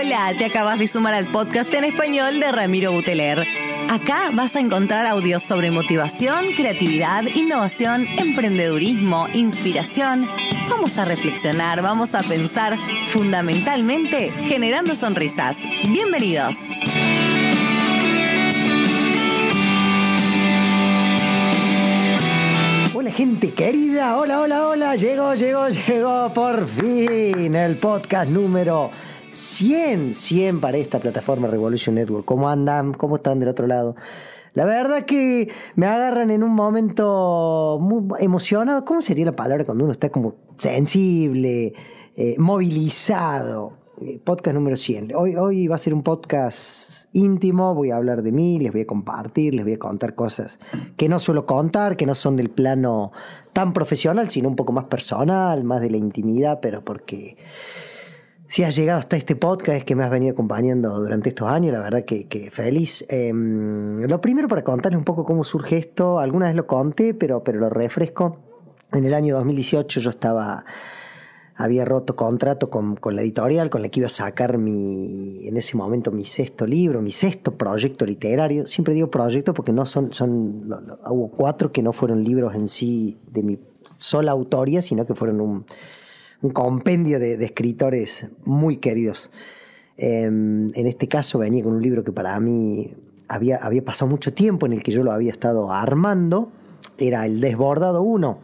Hola, te acabas de sumar al podcast en español de Ramiro Buteler. Acá vas a encontrar audios sobre motivación, creatividad, innovación, emprendedurismo, inspiración. Vamos a reflexionar, vamos a pensar, fundamentalmente generando sonrisas. Bienvenidos. Hola gente querida, hola, hola, hola, llegó, llegó, llegó por fin el podcast número 100, 100 para esta plataforma Revolution Network. ¿Cómo andan? ¿Cómo están del otro lado? La verdad que me agarran en un momento muy emocionado. ¿Cómo sería la palabra cuando uno está como sensible, eh, movilizado? Eh, podcast número 100. Hoy, hoy va a ser un podcast íntimo, voy a hablar de mí, les voy a compartir, les voy a contar cosas que no suelo contar, que no son del plano tan profesional, sino un poco más personal, más de la intimidad, pero porque si has llegado hasta este podcast que me has venido acompañando durante estos años, la verdad que, feliz. Em, lo primero para contarles un poco cómo surge esto, alguna vez lo conté, pero, pero lo refresco. En el año 2018 yo estaba había roto contrato con, con, la editorial con la que iba a sacar mi, en ese momento mi sexto libro, mi sexto proyecto literario. Siempre digo proyecto porque no son, son, hubo cuatro que no fueron libros en sí de mi sola autoría, sino que fueron un, un compendio de, escritores muy queridos. Eh, en este caso venía con un libro que para mí había, había pasado mucho tiempo en el que yo lo había estado armando, era El Desbordado 1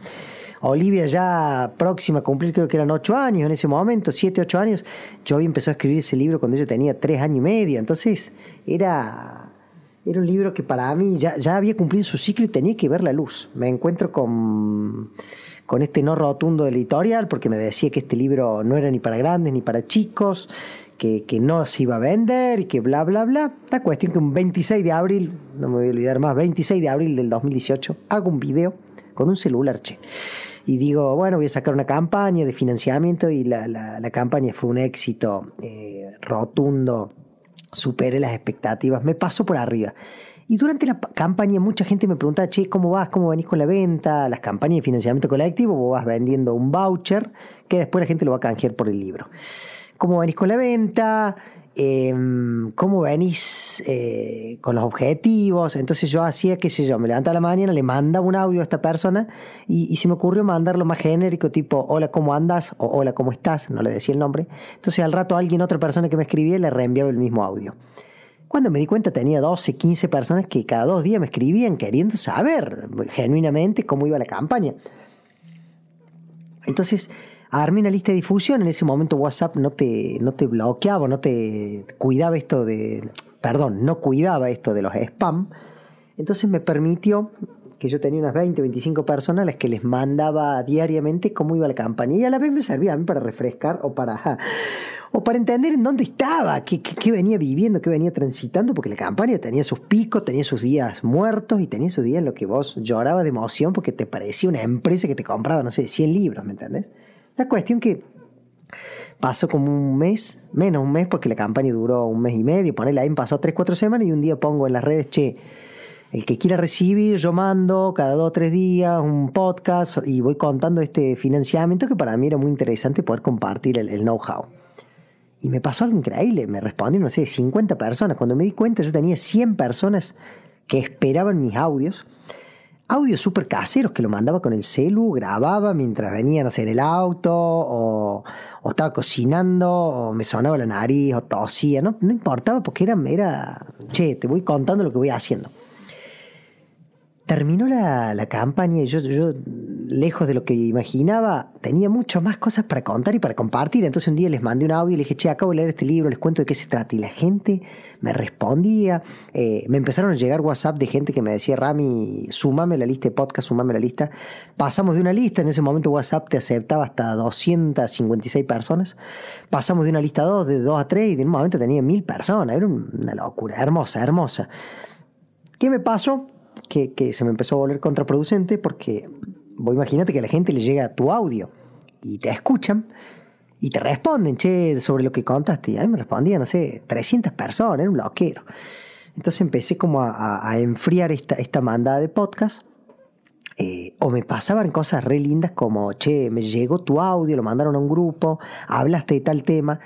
Olivia ya próxima a cumplir, creo que eran ocho años en ese momento, siete, ocho años. Yo había empezado a escribir ese libro cuando ella tenía tres años y medio. Entonces era, era un libro que para mí ya, ya había cumplido su ciclo y tenía que ver la luz. Me encuentro con, con este no rotundo del editorial porque me decía que este libro no era ni para grandes ni para chicos. Que, que, no se iba a vender y que bla, bla, bla. La cuestión que un 26 de abril, no me voy a olvidar más, 26 de abril del 2018, hago un video con un celular, che y digo, bueno, voy a sacar una campaña de financiamiento y la, la, la campaña fue un éxito eh, rotundo, superé las expectativas, me paso por arriba. Y durante la campaña mucha gente me preguntaba, che, ¿cómo vas? ¿Cómo venís con la venta? Las campañas de financiamiento colectivo, vos vas vendiendo un voucher que después la gente lo va a canjear por el libro. ¿Cómo venís con la venta? Eh, cómo venís eh, con los objetivos. Entonces yo hacía, qué sé yo, me levantaba la mañana, le mandaba un audio a esta persona y, y, se me ocurrió mandarlo más genérico, tipo, hola, ¿cómo andas? o hola, ¿cómo estás? No le decía el nombre. Entonces al rato alguien, otra persona que me escribía, le reenviaba el mismo audio. Cuando me di cuenta tenía 12, 15 personas que cada dos días me escribían queriendo saber genuinamente cómo iba la campaña. Entonces, armé una lista de difusión. En ese momento WhatsApp no te, no te bloqueaba, no te cuidaba esto de. Perdón, no cuidaba esto de los spam. Entonces me permitió que yo tenía unas 20, 25 personas a las que les mandaba diariamente cómo iba la campaña. Y a la vez me servía a mí para refrescar o para, o para entender en dónde estaba, qué, qué, qué venía viviendo, qué venía transitando, porque la campaña tenía sus picos, tenía sus días muertos y tenía sus días en los que vos llorabas de emoción porque te parecía una empresa que te compraba, no sé, 100 libros, ¿me entendés? La cuestión que pasó como un mes, menos un mes, porque la campaña duró un mes y medio, ponele ahí, pasó tres, cuatro semanas y un día pongo en las redes, che, el que quiera recibir, yo mando cada dos o tres días un podcast y voy contando este financiamiento que para mí era muy interesante poder compartir el, el know-how. Y me pasó algo increíble, me respondieron, no sé, 50 personas. Cuando me di cuenta yo tenía 100 personas que esperaban mis audios audios súper caseros que lo mandaba con el celu, grababa mientras venía, no sé, en el auto, o, o, estaba cocinando, o me sonaba la nariz, o tosía, no, no importaba porque era, era, che, te voy contando lo que voy haciendo. Terminó la, la campaña y yo, yo, lejos de lo que imaginaba, tenía muchas más cosas para contar y para compartir. Entonces un día les mandé un audio y les dije, che, acabo de leer este libro, les cuento de qué se trata. Y la gente me respondía. Eh, me empezaron a llegar WhatsApp de gente que me decía, Rami, sumame la lista de podcast, sumame la lista. Pasamos de una lista, en ese momento WhatsApp te aceptaba hasta 256 personas. Pasamos de una lista a dos, de dos a tres, y de un momento tenía mil personas. Era una locura, hermosa, hermosa. ¿Qué me pasó? Que, que, se me empezó a volver contraproducente porque vos imagínate que a la gente le llega tu audio y te escuchan y te responden, che, sobre lo que contaste. Y a mí me respondían, no sé, 300 personas, era un loquero. Entonces empecé como a, enfriar esta, esta mandada de podcast. Eh, o me pasaban cosas re lindas como, che, me llegó tu audio, lo mandaron a un grupo, hablaste de tal tema.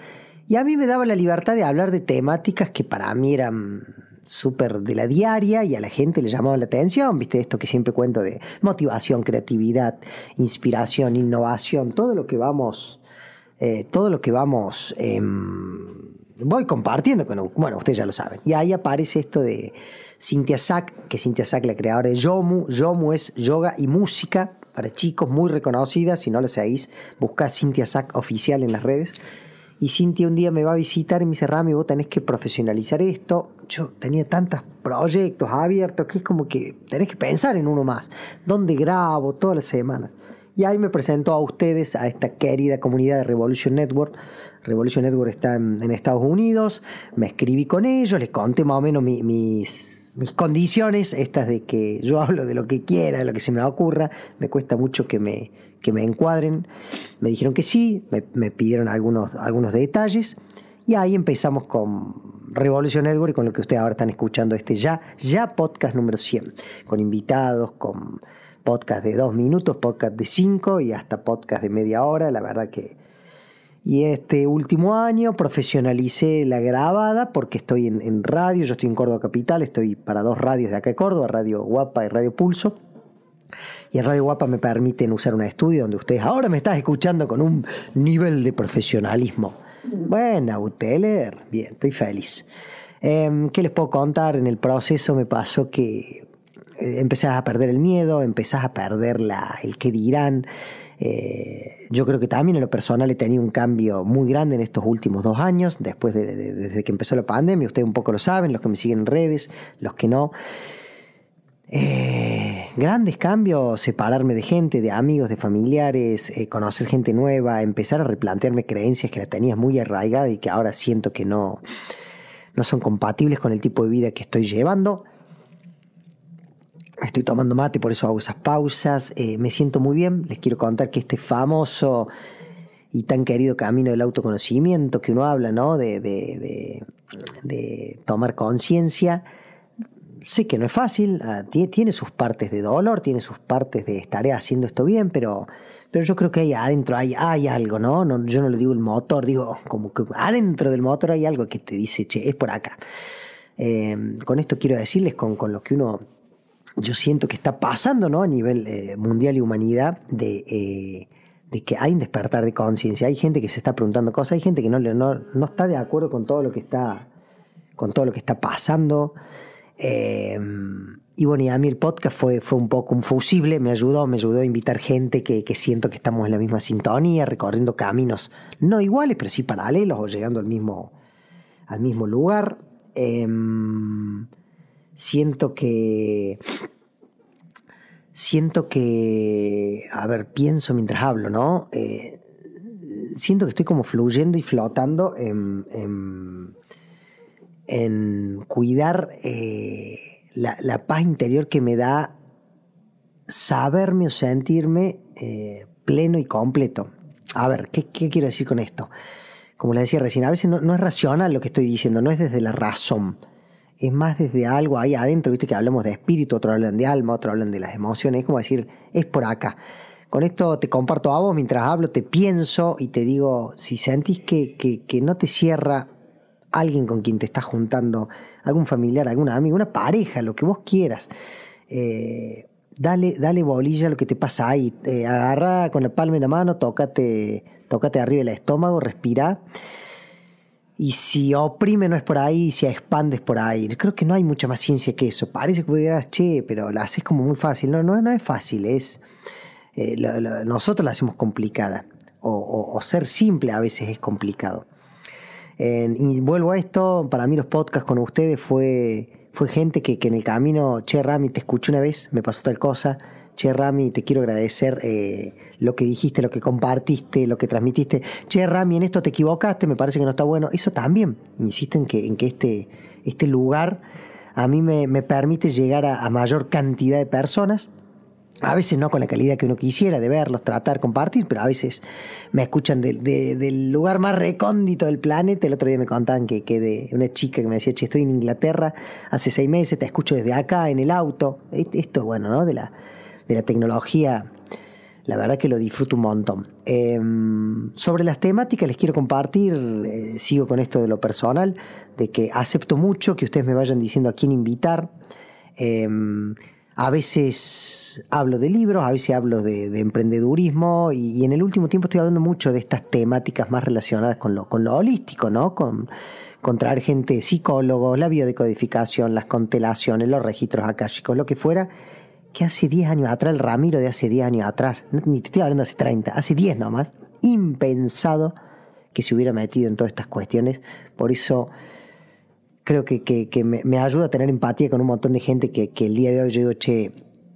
Y a mí me daba la libertad de hablar de temáticas que para mí eran súper de la diaria y a la gente le llamaba la atención, viste esto que siempre cuento de motivación, creatividad, inspiración, innovación, todo lo que vamos, eh, todo lo que vamos, em, voy compartiendo con, bueno, ustedes ya lo saben. Y ahí aparece esto de Cynthia Sack, que Cynthia Sack, la creadora de Yomu, Yomu es yoga y música para chicos, muy reconocida, si no la seguís, busca Cynthia Sack oficial en las redes. Y Cintia un día me va a visitar y me dice, Rami, vos tenés que profesionalizar esto. Yo tenía tantos proyectos abiertos que es como que tenés que pensar en uno más. ¿Dónde grabo? Todas las semanas. Y ahí me presentó a ustedes, a esta querida comunidad de Revolution Network. Revolution Network está en, Estados Unidos. Me escribí con ellos, les conté más o menos mis, mis condiciones, estas de que yo hablo de lo que quiera, de lo que se me ocurra. Me cuesta mucho que me, que me encuadren. Me dijeron que sí, me, pidieron algunos, algunos detalles y ahí empezamos con Revolution Network y con lo que ustedes ahora están escuchando este ya, ya podcast número 100, con invitados, con podcast de dos minutos, podcast de cinco y hasta podcast de media hora. La verdad que... Y este último año profesionalicé la grabada porque estoy en, en radio, yo estoy en Córdoba Capital, estoy para dos radios de acá de Córdoba, Radio Guapa y Radio Pulso. Y en Radio Guapa me permiten usar un estudio donde ustedes ahora me están escuchando con un nivel de profesionalismo. Bueno, Uteler, bien, estoy feliz. Em, ¿Qué les puedo contar? En el proceso me pasó que eh, empezás a perder el miedo, empezás a perder la, el qué dirán. Eh, yo creo que también en lo personal he tenido un cambio muy grande en estos últimos dos años, después de, desde que empezó la pandemia. Ustedes un poco lo saben, los que me siguen en redes, los que no. Eh, grandes cambios, separarme de gente, de amigos, de familiares, eh, conocer gente nueva, empezar a replantearme creencias que la tenía muy arraigada y que ahora siento que no, no son compatibles con el tipo de vida que estoy llevando. Estoy tomando mate, por eso hago esas pausas. Eh, me siento muy bien. Les quiero contar que este famoso y tan querido camino del autoconocimiento que uno habla, ¿no? de, de, tomar conciencia sé que no es fácil, ah, tiene, sus partes de dolor, tiene sus partes de estaré haciendo esto bien, pero, pero yo creo que ahí adentro hay, hay algo, ¿no? ¿no? Yo no le digo el motor, digo como que adentro del motor hay algo que te dice, che, es por acá. Em, con esto quiero decirles, con, con, lo que uno, yo siento que está pasando, ¿no? A nivel eh, mundial y humanidad, de... Eh, de que hay un despertar de conciencia, hay gente que se está preguntando cosas, hay gente que no, no, no está de acuerdo con todo lo que está, con todo lo que está pasando. Em, y bueno, y a mí el podcast fue, fue un poco un fusible, me ayudó, me ayudó a invitar gente que, siento que estamos en la misma sintonía, recorriendo caminos no iguales, pero sí paralelos o llegando al mismo, al mismo lugar. Em, siento que. Siento que. A ver, pienso mientras hablo, ¿no? Eh, siento que estoy como fluyendo y flotando en en cuidar eh, la, paz interior que me da saberme o sentirme eh, pleno y completo. A ver, ¿qué, quiero decir con esto? Como les decía recién, a veces no, es racional lo que estoy diciendo, no es desde la razón. Es más desde algo ahí adentro, viste que hablamos de espíritu, otros hablan de alma, otros hablan de las emociones, es como decir, es por acá. Con esto te comparto a vos, mientras hablo te pienso y te digo, si sentís que, que no te cierra alguien con quien te estás juntando, algún familiar, alguna amiga, una pareja, lo que vos quieras. Eh, dale, dale bolilla a lo que te pasa ahí. Eh, agarra con la palma en la mano, tócate, tócate arriba el estómago, respira. Y si oprime no es por ahí, si expandes por ahí. Creo que no hay mucha más ciencia que eso. Parece que pudieras, che, pero la haces como muy fácil. No, no, no es fácil, es. Eh, nosotros la hacemos complicada. o ser simple a veces es complicado y vuelvo a esto, para mí los podcasts con ustedes fue, fue gente que, en el camino, che Rami, te escuché una vez, me pasó tal cosa, che Rami, te quiero agradecer eh, lo que dijiste, lo que compartiste, lo que transmitiste, che Rami, en esto te equivocaste, me parece que no está bueno, eso también, insisto en que, en que este, este lugar a mí me, permite llegar a mayor cantidad de personas a veces no con la calidad que uno quisiera de verlos, tratar, compartir, pero a veces me escuchan del lugar más recóndito del planeta. El otro día me contaban que, que de una chica que me decía, che, estoy en Inglaterra hace seis meses, te escucho desde acá en el auto. Esto, bueno, ¿no? De la, de la tecnología la verdad que lo disfruto un montón. Em, sobre las temáticas les quiero compartir, eh, sigo con esto de lo personal, de que acepto mucho que ustedes me vayan diciendo a quién invitar. Em, a veces hablo de libros, a veces hablo de, emprendedurismo y, en el último tiempo estoy hablando mucho de estas temáticas más relacionadas con lo, con lo holístico, ¿no? Con, con traer gente, psicólogos, la biodecodificación, las constelaciones, los registros akáshicos, lo que fuera, que hace 10 años atrás, el Ramiro de hace 10 años atrás, ni te estoy hablando hace 30, hace 10 nomás, impensado que se hubiera metido en todas estas cuestiones. Por eso creo que, me, ayuda a tener empatía con un montón de gente que, el día de hoy yo digo, che,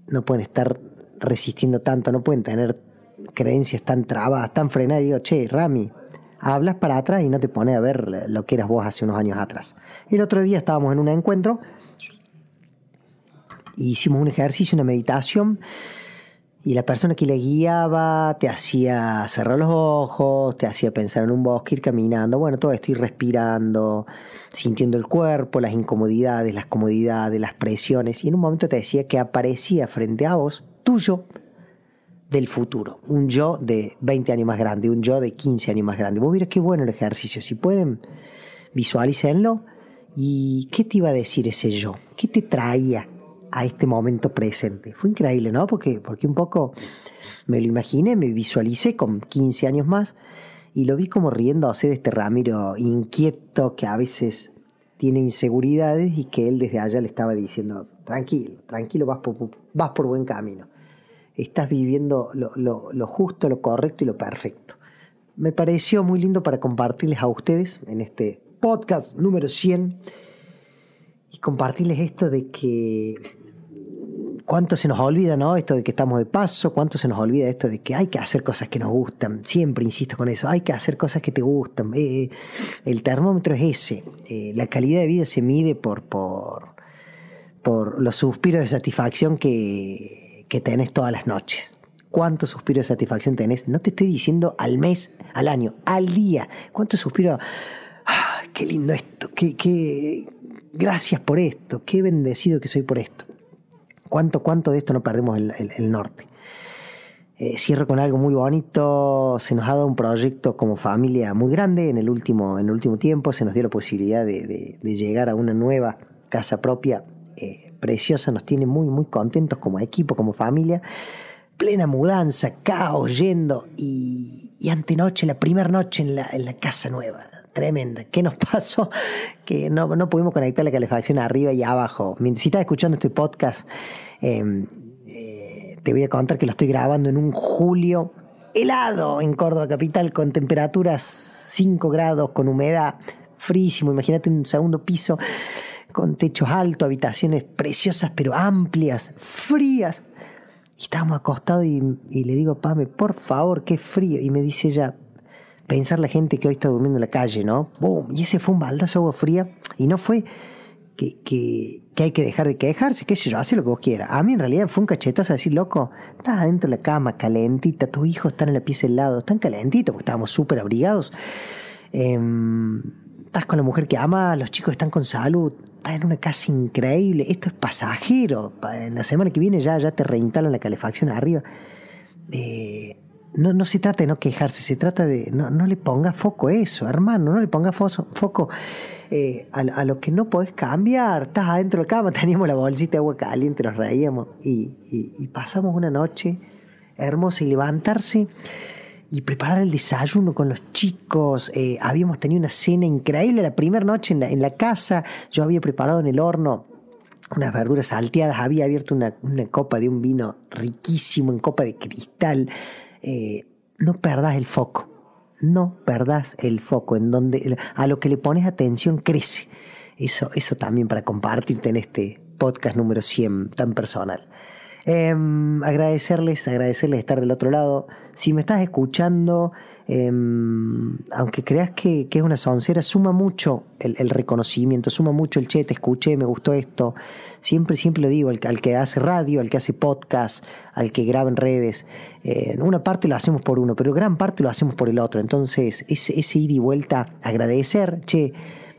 no pueden estar resistiendo tanto, no pueden tener creencias tan trabadas, tan frenadas. Y digo, che, Rami, hablas para atrás y no te pones a ver lo que eras vos hace unos años atrás. El otro día estábamos en un encuentro hicimos un ejercicio, una meditación, y la persona que le guiaba te hacía cerrar los ojos, te hacía pensar en un bosque, ir caminando, bueno, todo esto, ir respirando, sintiendo el cuerpo, las incomodidades, las comodidades, las presiones, y en un momento te decía que aparecía frente a vos, tuyo, del futuro, un yo de 20 años más grande, un yo de 15 años más grande. Vos miras qué bueno el ejercicio, si pueden, visualícenlo. ¿Y qué te iba a decir ese yo? ¿Qué te traía? A este momento presente. Fue increíble, ¿no? Porque, porque un poco me lo imaginé, me visualicé con 15 años más y lo vi como riéndose de este Ramiro inquieto que a veces tiene inseguridades y que él desde allá le estaba diciendo, tranquilo, tranquilo, vas por, vas por buen camino. Estás viviendo lo, lo justo, lo correcto y lo perfecto. Me pareció muy lindo para compartirles a ustedes en este podcast número 100 y compartirles esto de que cuánto se nos olvida, ¿no? Esto de que estamos de paso, cuánto se nos olvida esto de que hay que hacer cosas que nos gustan. Siempre insisto con eso, hay que hacer cosas que te gustan. Eh, el termómetro es ese. Eh, la calidad de vida se mide por, por, por los suspiros de satisfacción que, que tenés todas las noches. ¿Cuántos suspiros de satisfacción tenés? No te estoy diciendo al mes, al año, al día. ¿Cuántos suspiros? Ah, qué lindo esto, qué, qué, gracias por esto, qué bendecido que soy por esto. ¿Cuánto, cuánto de esto no perdemos el, norte? Eh, cierro con algo muy bonito. Se nos ha dado un proyecto como familia muy grande en el último, en el último tiempo. Se nos dio la posibilidad de, llegar a una nueva casa propia eh, preciosa. Nos tiene muy, muy contentos como equipo, como familia. Plena mudanza, caos, yendo. Y, y antenoche, la primera noche en la, en la casa nueva tremenda. ¿Qué nos pasó? Que no, no pudimos conectar la calefacción arriba y abajo. Si estás escuchando este podcast, em, eh, te voy a contar que lo estoy grabando en un julio helado en Córdoba Capital, con temperaturas 5 grados, con humedad frísimo. Imagínate un segundo piso con techos altos, habitaciones preciosas pero amplias, frías. Y estábamos acostados y, le digo, Pame, por favor, qué frío. Y me dice ella, pensar la gente que hoy está durmiendo en la calle, ¿no? ¡Bum! Y ese fue un baldazo agua fría y no fue que, que, hay que dejar de quejarse, qué sé yo, hace lo que vos quieras. A mí en realidad fue un cachetazo decir, loco, estás adentro de la cama, calentita, tus hijos están en la pieza del lado, están calentitos porque estábamos súper abrigados. Em, estás con la mujer que ama, los chicos están con salud, estás en una casa increíble, esto es pasajero, en la semana que viene ya, ya te reinstalan la calefacción arriba. Eh, no, no se trata de no quejarse, se trata de no, no le ponga foco a eso, hermano, no le ponga foco eh, a, lo que no podés cambiar. Estás adentro de la cama, teníamos la bolsita de agua caliente, nos reíamos y, y, pasamos una noche hermosa y levantarse y preparar el desayuno con los chicos. Eh, habíamos tenido una cena increíble la primera noche en la, en la casa. Yo había preparado en el horno unas verduras salteadas, había abierto una, una copa de un vino riquísimo en copa de cristal. Eh, no perdas el foco. No perdas el foco en donde a lo que le pones atención crece. Eso, eso también para compartirte en este podcast número 100 tan personal. Em, agradecerles, agradecerles estar del otro lado. Si me estás escuchando, em, aunque creas que, es una soncera, suma mucho el, reconocimiento, suma mucho el che, te escuché, me gustó esto. Siempre, siempre lo digo, al, que hace radio, al que hace podcast, al que graba en redes. Eh, una parte lo hacemos por uno, pero gran parte lo hacemos por el otro. Entonces, ese, ese ida y vuelta, agradecer, che,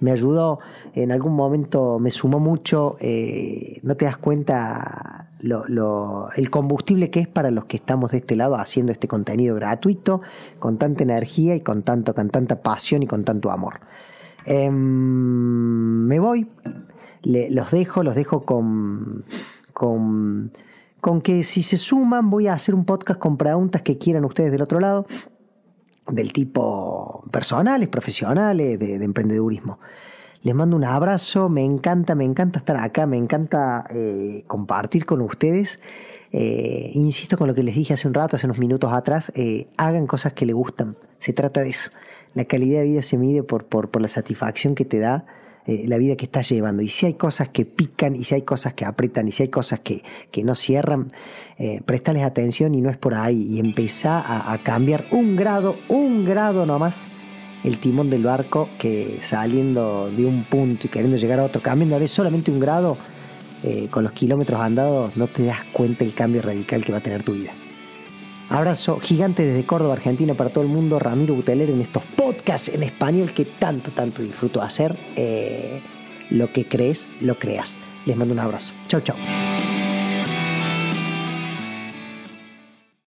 me ayudó, en algún momento me sumó mucho, eh, no te das cuenta el combustible que es para los que estamos de este lado haciendo este contenido gratuito, con tanta energía y con, tanto, con tanta pasión y con tanto amor. Em, me voy, los dejo, los dejo con, con, con que si se suman voy a hacer un podcast con preguntas que quieran ustedes del otro lado, del tipo personales, profesionales, de, de emprendedurismo. Les mando un abrazo, me encanta, me encanta estar acá, me encanta eh, compartir con ustedes. Eh, insisto con lo que les dije hace un rato, hace unos minutos atrás, eh, hagan cosas que les gustan. Se trata de eso. La calidad de vida se mide por, por, por la satisfacción que te da la vida que estás llevando. Y si hay cosas que pican, y si hay cosas que apretan, y si hay cosas que, que no cierran, eh, prestales atención y no es por ahí. Y empezá a, a cambiar un grado, un grado nomás el timón del barco que saliendo de un punto y queriendo llegar a otro, cambiándole solamente un grado, eh, con los kilómetros andados no te das cuenta el cambio radical que va a tener tu vida. Abrazo gigante desde Córdoba, Argentina, para todo el mundo. Ramiro Buteler en estos podcasts en español que tanto, tanto disfruto hacer. Eh, lo que crees, lo creas. Les mando un abrazo. Chau, chau.